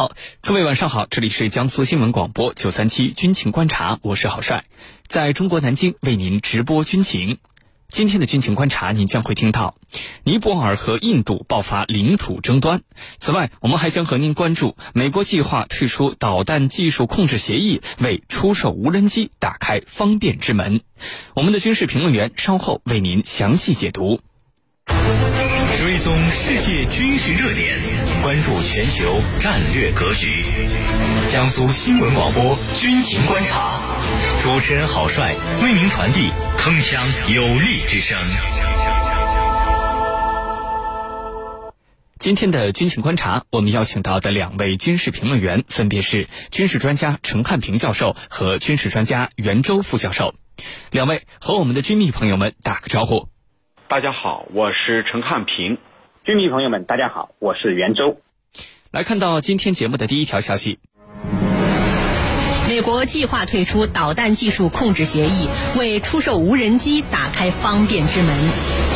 好，各位晚上好，这里是江苏新闻广播九三七军情观察，我是郝帅，在中国南京为您直播军情。今天的军情观察，您将会听到尼泊尔和印度爆发领土争端。此外，我们还将和您关注美国计划退出导弹技术控制协议，为出售无人机打开方便之门。我们的军事评论员稍后为您详细解读。追踪世界军事热点，关注全球战略格局。江苏新闻广播军情观察，主持人郝帅为您传递铿锵有力之声。今天的军情观察，我们邀请到的两位军事评论员分别是军事专家陈汉平教授和军事专家袁周副教授。两位和我们的军迷朋友们打个招呼。大家好，我是陈汉平。军迷朋友们，大家好，我是袁周。来看到今天节目的第一条消息：美国计划退出导弹技术控制协议，为出售无人机打开方便之门。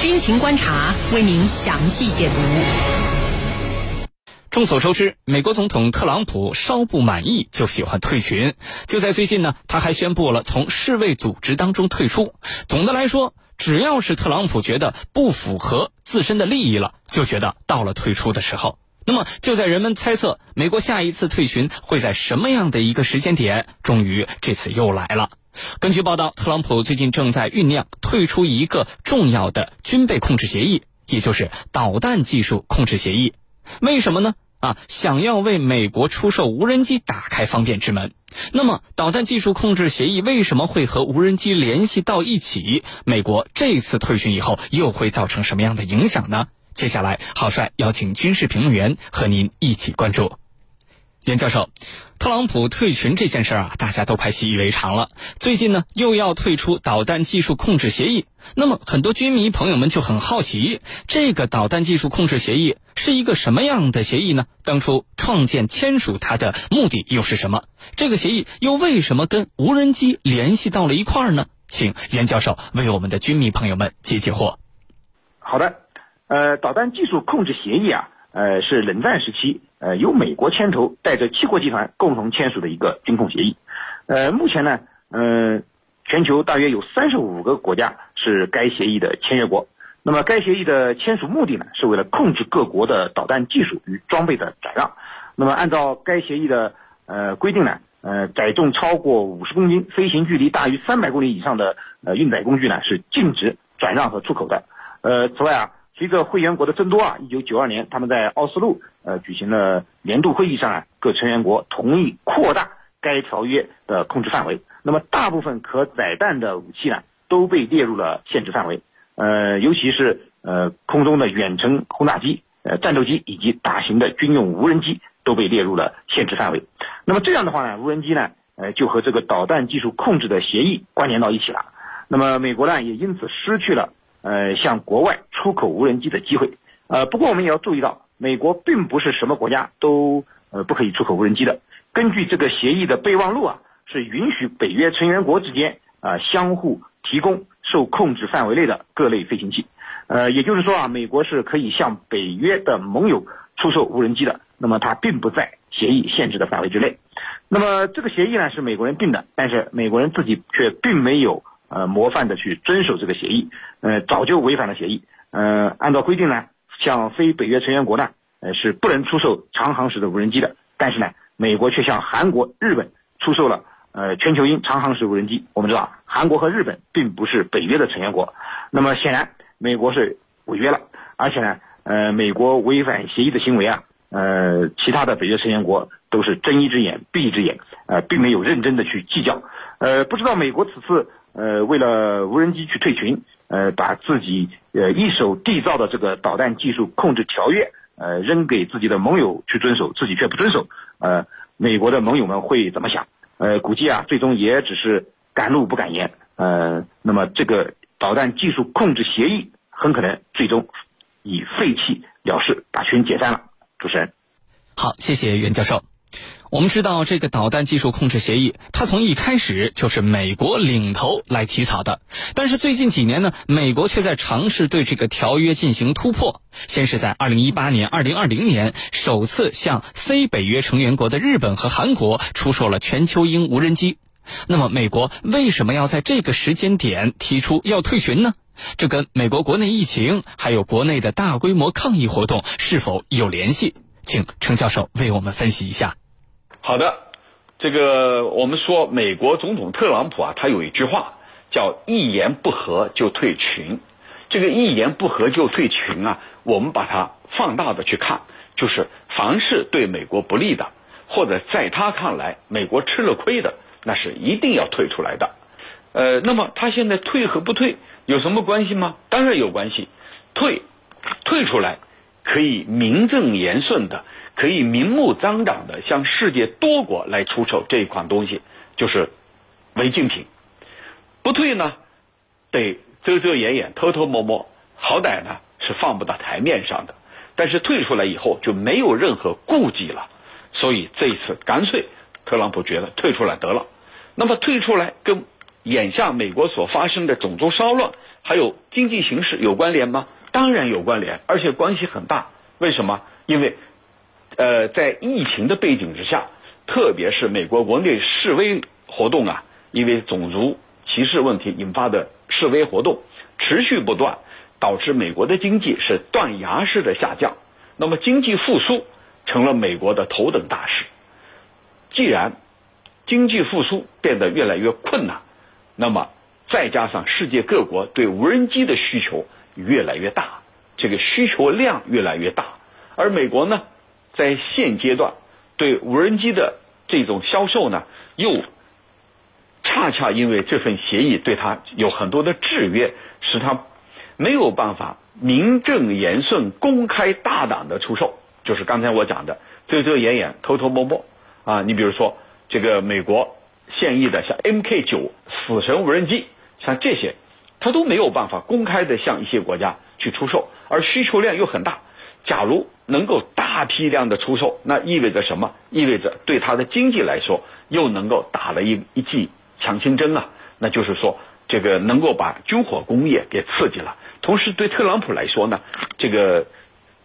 军情观察为您详细解读。众所周知，美国总统特朗普稍不满意就喜欢退群。就在最近呢，他还宣布了从世卫组织当中退出。总的来说，只要是特朗普觉得不符合自身的利益了，就觉得到了退出的时候。那么，就在人们猜测美国下一次退群会在什么样的一个时间点，终于这次又来了。根据报道，特朗普最近正在酝酿退出一个重要的军备控制协议，也就是导弹技术控制协议。为什么呢？啊，想要为美国出售无人机打开方便之门。那么，导弹技术控制协议为什么会和无人机联系到一起？美国这次退群以后，又会造成什么样的影响呢？接下来，郝帅邀请军事评论员和您一起关注。袁教授，特朗普退群这件事儿啊，大家都快习以为常了。最近呢，又要退出导弹技术控制协议，那么很多军迷朋友们就很好奇，这个导弹技术控制协议是一个什么样的协议呢？当初创建签署它的目的又是什么？这个协议又为什么跟无人机联系到了一块儿呢？请袁教授为我们的军迷朋友们解解惑。好的，呃，导弹技术控制协议啊。呃，是冷战时期，呃，由美国牵头，带着七国集团共同签署的一个军控协议。呃，目前呢，嗯，全球大约有三十五个国家是该协议的签约国。那么，该协议的签署目的呢，是为了控制各国的导弹技术与装备的转让。那么，按照该协议的呃规定呢，呃，载重超过五十公斤、飞行距离大于三百公里以上的呃运载工具呢，是禁止转让和出口的。呃，此外啊。随着会员国的增多啊，一九九二年，他们在奥斯陆呃举行了年度会议上啊，各成员国同意扩大该条约的控制范围。那么，大部分可载弹的武器呢，都被列入了限制范围。呃，尤其是呃空中的远程轰炸机、呃战斗机以及大型的军用无人机都被列入了限制范围。那么这样的话呢，无人机呢，呃就和这个导弹技术控制的协议关联到一起了。那么美国呢，也因此失去了。呃，向国外出口无人机的机会，呃，不过我们也要注意到，美国并不是什么国家都呃不可以出口无人机的。根据这个协议的备忘录啊，是允许北约成员国之间啊相互提供受控制范围内的各类飞行器。呃，也就是说啊，美国是可以向北约的盟友出售无人机的。那么它并不在协议限制的范围之内。那么这个协议呢是美国人定的，但是美国人自己却并没有。呃，模范的去遵守这个协议，呃，早就违反了协议。呃，按照规定呢，向非北约成员国呢，呃，是不能出售长航时的无人机的。但是呢，美国却向韩国、日本出售了呃全球鹰长航时无人机。我们知道，韩国和日本并不是北约的成员国，那么显然美国是违约了。而且呢，呃，美国违反协议的行为啊，呃，其他的北约成员国都是睁一只眼闭一只眼，呃，并没有认真的去计较。呃，不知道美国此次。呃，为了无人机去退群，呃，把自己呃一手缔造的这个导弹技术控制条约，呃，扔给自己的盟友去遵守，自己却不遵守，呃，美国的盟友们会怎么想？呃，估计啊，最终也只是敢怒不敢言，呃，那么这个导弹技术控制协议很可能最终以废弃了事，把群解散了。主持人，好，谢谢袁教授。我们知道这个导弹技术控制协议，它从一开始就是美国领头来起草的。但是最近几年呢，美国却在尝试对这个条约进行突破。先是在二零一八年、二零二零年，首次向非北约成员国的日本和韩国出售了全球鹰无人机。那么，美国为什么要在这个时间点提出要退群呢？这跟美国国内疫情还有国内的大规模抗议活动是否有联系？请程教授为我们分析一下。好的，这个我们说美国总统特朗普啊，他有一句话叫“一言不合就退群”。这个“一言不合就退群”啊，我们把它放大的去看，就是凡是对美国不利的，或者在他看来美国吃了亏的，那是一定要退出来的。呃，那么他现在退和不退有什么关系吗？当然有关系，退退出来可以名正言顺的。可以明目张胆的向世界多国来出售这一款东西，就是违禁品。不退呢，得遮遮掩掩、偷偷摸摸，好歹呢是放不到台面上的。但是退出来以后就没有任何顾忌了，所以这一次干脆，特朗普觉得退出来得了。那么退出来跟眼下美国所发生的种族骚乱还有经济形势有关联吗？当然有关联，而且关系很大。为什么？因为。呃，在疫情的背景之下，特别是美国国内示威活动啊，因为种族歧视问题引发的示威活动持续不断，导致美国的经济是断崖式的下降。那么经济复苏成了美国的头等大事。既然经济复苏变得越来越困难，那么再加上世界各国对无人机的需求越来越大，这个需求量越来越大，而美国呢？在现阶段，对无人机的这种销售呢，又恰恰因为这份协议对他有很多的制约，使他没有办法名正言顺、公开大胆的出售。就是刚才我讲的遮遮掩掩、偷偷摸摸啊。你比如说这个美国现役的像 Mk 九死神无人机，像这些，他都没有办法公开的向一些国家去出售，而需求量又很大。假如能够大批量的出售，那意味着什么？意味着对他的经济来说又能够打了一一剂强心针啊！那就是说，这个能够把军火工业给刺激了。同时，对特朗普来说呢，这个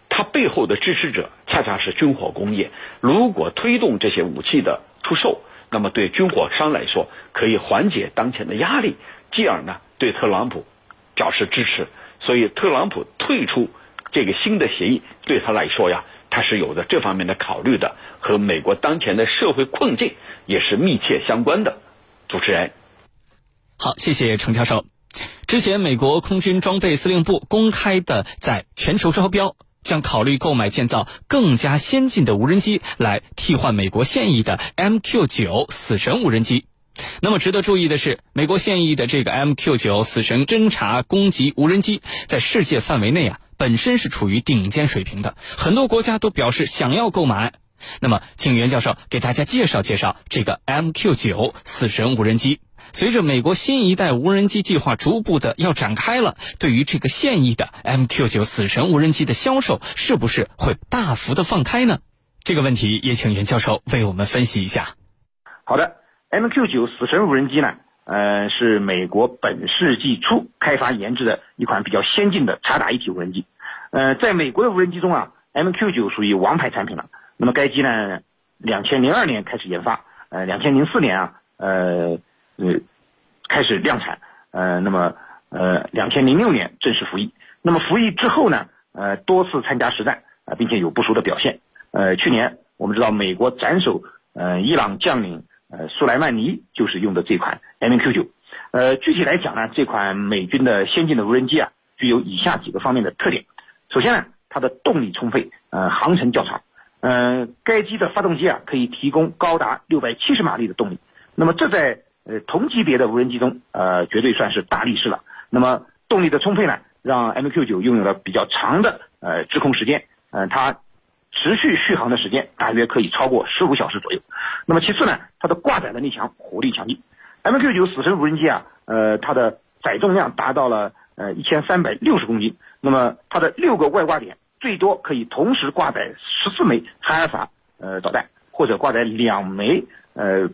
他背后的支持者恰恰是军火工业。如果推动这些武器的出售，那么对军火商来说可以缓解当前的压力，继而呢对特朗普表示支持。所以，特朗普退出。这个新的协议对他来说呀，他是有着这方面的考虑的，和美国当前的社会困境也是密切相关的。主持人，好，谢谢程教授。之前，美国空军装备司令部公开的在全球招标，将考虑购买建造更加先进的无人机来替换美国现役的 MQ 九死神无人机。那么，值得注意的是，美国现役的这个 MQ 九死神侦察攻击无人机在世界范围内啊。本身是处于顶尖水平的，很多国家都表示想要购买。那么，请袁教授给大家介绍介绍这个 MQ 九死神无人机。随着美国新一代无人机计划逐步的要展开了，对于这个现役的 MQ 九死神无人机的销售，是不是会大幅的放开呢？这个问题也请袁教授为我们分析一下。好的，MQ 九死神无人机呢？呃，是美国本世纪初开发研制的一款比较先进的察打一体无人机。呃，在美国的无人机中啊，MQ9 属于王牌产品了。那么该机呢，两千零二年开始研发，呃，两千零四年啊，呃呃开始量产，呃，那么呃两千零六年正式服役。那么服役之后呢，呃，多次参加实战啊，并且有不俗的表现。呃，去年我们知道美国斩首呃伊朗将领。呃，苏莱曼尼就是用的这款 MQ9。呃，具体来讲呢，这款美军的先进的无人机啊，具有以下几个方面的特点。首先呢，它的动力充沛，呃，航程较长。嗯，该机的发动机啊，可以提供高达六百七十马力的动力。那么这在呃同级别的无人机中，呃，绝对算是大力士了。那么动力的充沛呢，让 MQ9 拥有了比较长的呃制空时间。嗯，它。持续续航的时间大约可以超过十五小时左右。那么其次呢，它的挂载能力强，火力强劲。MQ9 死神无人机啊，呃，它的载重量达到了呃一千三百六十公斤。那么它的六个外挂点最多可以同时挂载十四枚海尔法呃导弹，或者挂载两枚呃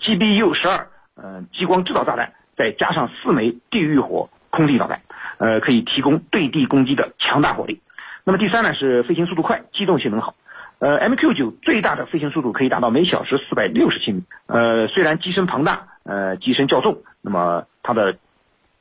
GBU 十二呃激光制导炸弹，再加上四枚地狱火空地导弹，呃，可以提供对地攻击的强大火力。那么第三呢是飞行速度快，机动性能好。呃，MQ9 最大的飞行速度可以达到每小时四百六十千米。呃，虽然机身庞大，呃，机身较重，那么它的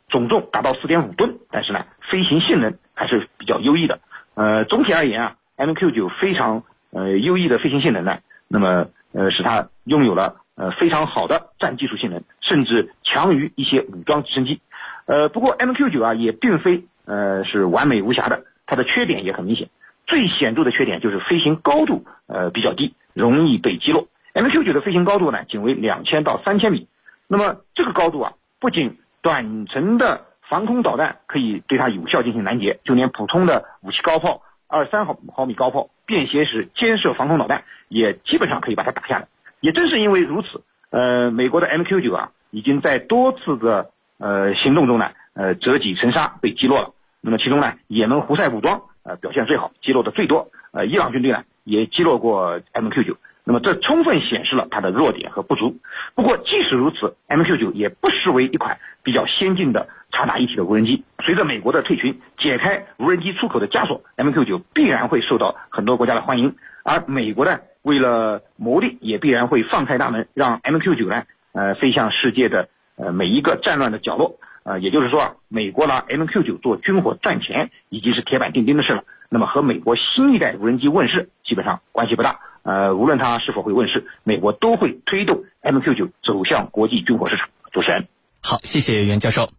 总重达到四点五吨，但是呢，飞行性能还是比较优异的。呃，总体而言啊，MQ9 非常呃优异的飞行性能呢，那么呃使它拥有了呃非常好的战技术性能，甚至强于一些武装直升机。呃，不过 MQ9 啊也并非呃是完美无瑕的，它的缺点也很明显。最显著的缺点就是飞行高度呃比较低，容易被击落。MQ9 的飞行高度呢仅为两千到三千米，那么这个高度啊不仅短程的防空导弹可以对它有效进行拦截，就连普通的武器高炮二三毫毫米高炮、便携式肩射防空导弹也基本上可以把它打下来。也正是因为如此，呃，美国的 MQ9 啊已经在多次的呃行动中呢呃折戟沉沙被击落了。那么其中呢，也门胡塞武装。呃，表现最好，击落的最多。呃，伊朗军队呢也击落过 MQ9，那么这充分显示了它的弱点和不足。不过即使如此，MQ9 也不失为一款比较先进的察打一体的无人机。随着美国的退群，解开无人机出口的枷锁，MQ9 必然会受到很多国家的欢迎。而美国呢，为了牟利，也必然会放开大门，让 MQ9 呢，呃，飞向世界的呃每一个战乱的角落。呃，也就是说，美国拿 MQ9 做军火赚钱已经是铁板钉钉的事了。那么和美国新一代无人机问世基本上关系不大。呃，无论它是否会问世，美国都会推动 MQ9 走向国际军火市场。主持人，好，谢谢袁教授。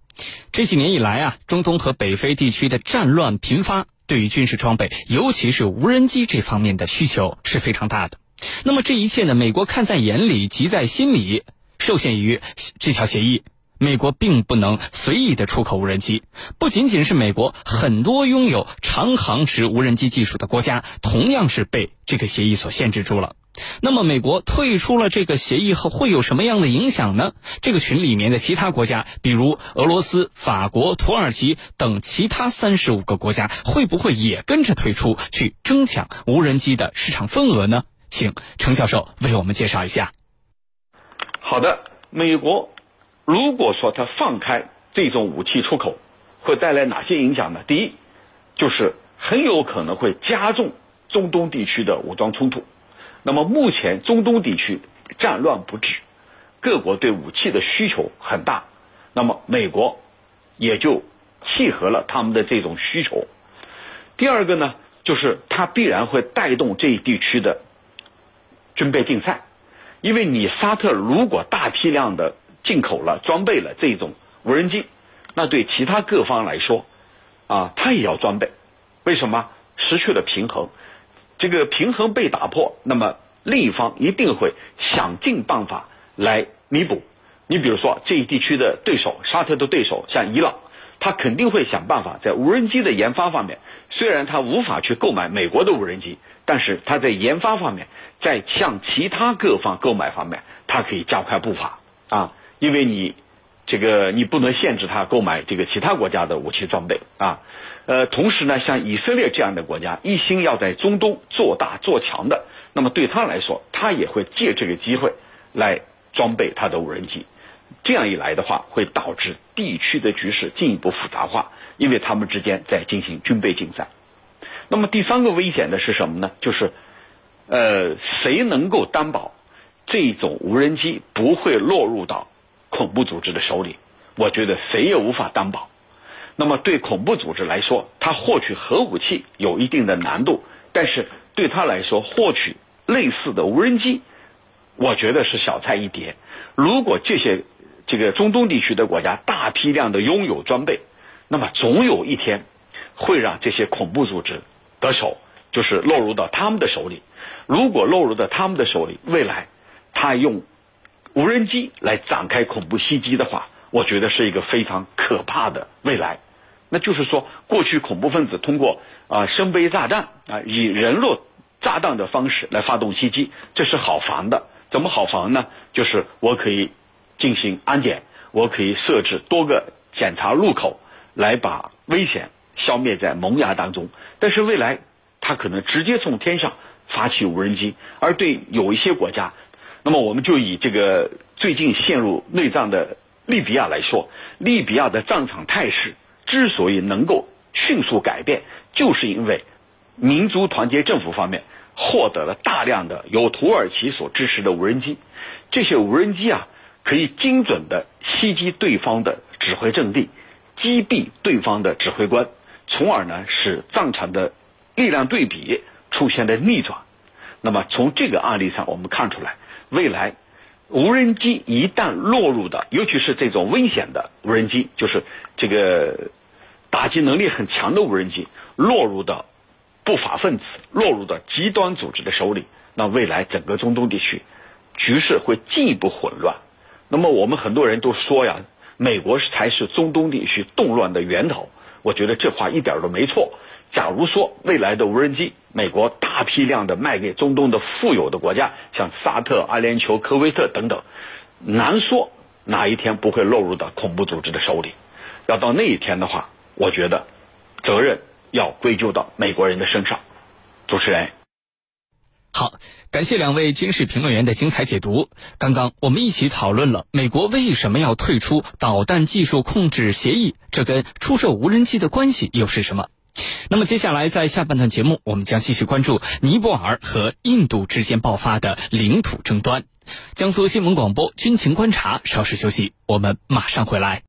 这几年以来啊，中东和北非地区的战乱频发，对于军事装备，尤其是无人机这方面的需求是非常大的。那么这一切呢，美国看在眼里，急在心里，受限于这条协议。美国并不能随意的出口无人机，不仅仅是美国，很多拥有长航时无人机技术的国家，同样是被这个协议所限制住了。那么，美国退出了这个协议后，会有什么样的影响呢？这个群里面的其他国家，比如俄罗斯、法国、土耳其等其他三十五个国家，会不会也跟着退出，去争抢无人机的市场份额呢？请程教授为我们介绍一下。好的，美国。如果说它放开这种武器出口，会带来哪些影响呢？第一，就是很有可能会加重中东地区的武装冲突。那么目前中东地区战乱不止，各国对武器的需求很大，那么美国也就契合了他们的这种需求。第二个呢，就是它必然会带动这一地区的军备竞赛，因为你沙特如果大批量的。进口了、装备了这种无人机，那对其他各方来说，啊，他也要装备。为什么失去了平衡？这个平衡被打破，那么另一方一定会想尽办法来弥补。你比如说这一地区的对手，沙特的对手像伊朗，他肯定会想办法在无人机的研发方面，虽然他无法去购买美国的无人机，但是他在研发方面，在向其他各方购买方面，他可以加快步伐啊。因为你，这个你不能限制他购买这个其他国家的武器装备啊，呃，同时呢，像以色列这样的国家一心要在中东做大做强的，那么对他来说，他也会借这个机会来装备他的无人机，这样一来的话，会导致地区的局势进一步复杂化，因为他们之间在进行军备竞赛。那么第三个危险的是什么呢？就是，呃，谁能够担保这种无人机不会落入到？恐怖组织的手里，我觉得谁也无法担保。那么对恐怖组织来说，他获取核武器有一定的难度，但是对他来说，获取类似的无人机，我觉得是小菜一碟。如果这些这个中东地区的国家大批量的拥有装备，那么总有一天会让这些恐怖组织得手，就是落入到他们的手里。如果落入到他们的手里，未来他用。无人机来展开恐怖袭击的话，我觉得是一个非常可怕的未来。那就是说，过去恐怖分子通过啊生杯炸弹啊以人落炸弹的方式来发动袭击，这是好防的。怎么好防呢？就是我可以进行安检，我可以设置多个检查路口，来把危险消灭在萌芽当中。但是未来，它可能直接从天上发起无人机，而对有一些国家，那么我们就以这个最近陷入内战的利比亚来说，利比亚的战场态势之所以能够迅速改变，就是因为民族团结政府方面获得了大量的由土耳其所支持的无人机，这些无人机啊可以精准的袭击对方的指挥阵地，击毙对方的指挥官，从而呢使战场的力量对比出现了逆转。那么从这个案例上，我们看出来，未来无人机一旦落入的，尤其是这种危险的无人机，就是这个打击能力很强的无人机，落入的不法分子、落入的极端组织的手里，那未来整个中东地区局势会进一步混乱。那么我们很多人都说呀，美国才是中东地区动乱的源头。我觉得这话一点都没错。假如说未来的无人机，美国大批量的卖给中东的富有的国家，像沙特、阿联酋、科威特等等，难说哪一天不会落入到恐怖组织的手里。要到那一天的话，我觉得责任要归咎到美国人的身上。主持人，好，感谢两位军事评论员的精彩解读。刚刚我们一起讨论了美国为什么要退出导弹技术控制协议，这跟出售无人机的关系又是什么？那么接下来在下半段节目，我们将继续关注尼泊尔和印度之间爆发的领土争端。江苏新闻广播军情观察，稍事休息，我们马上回来。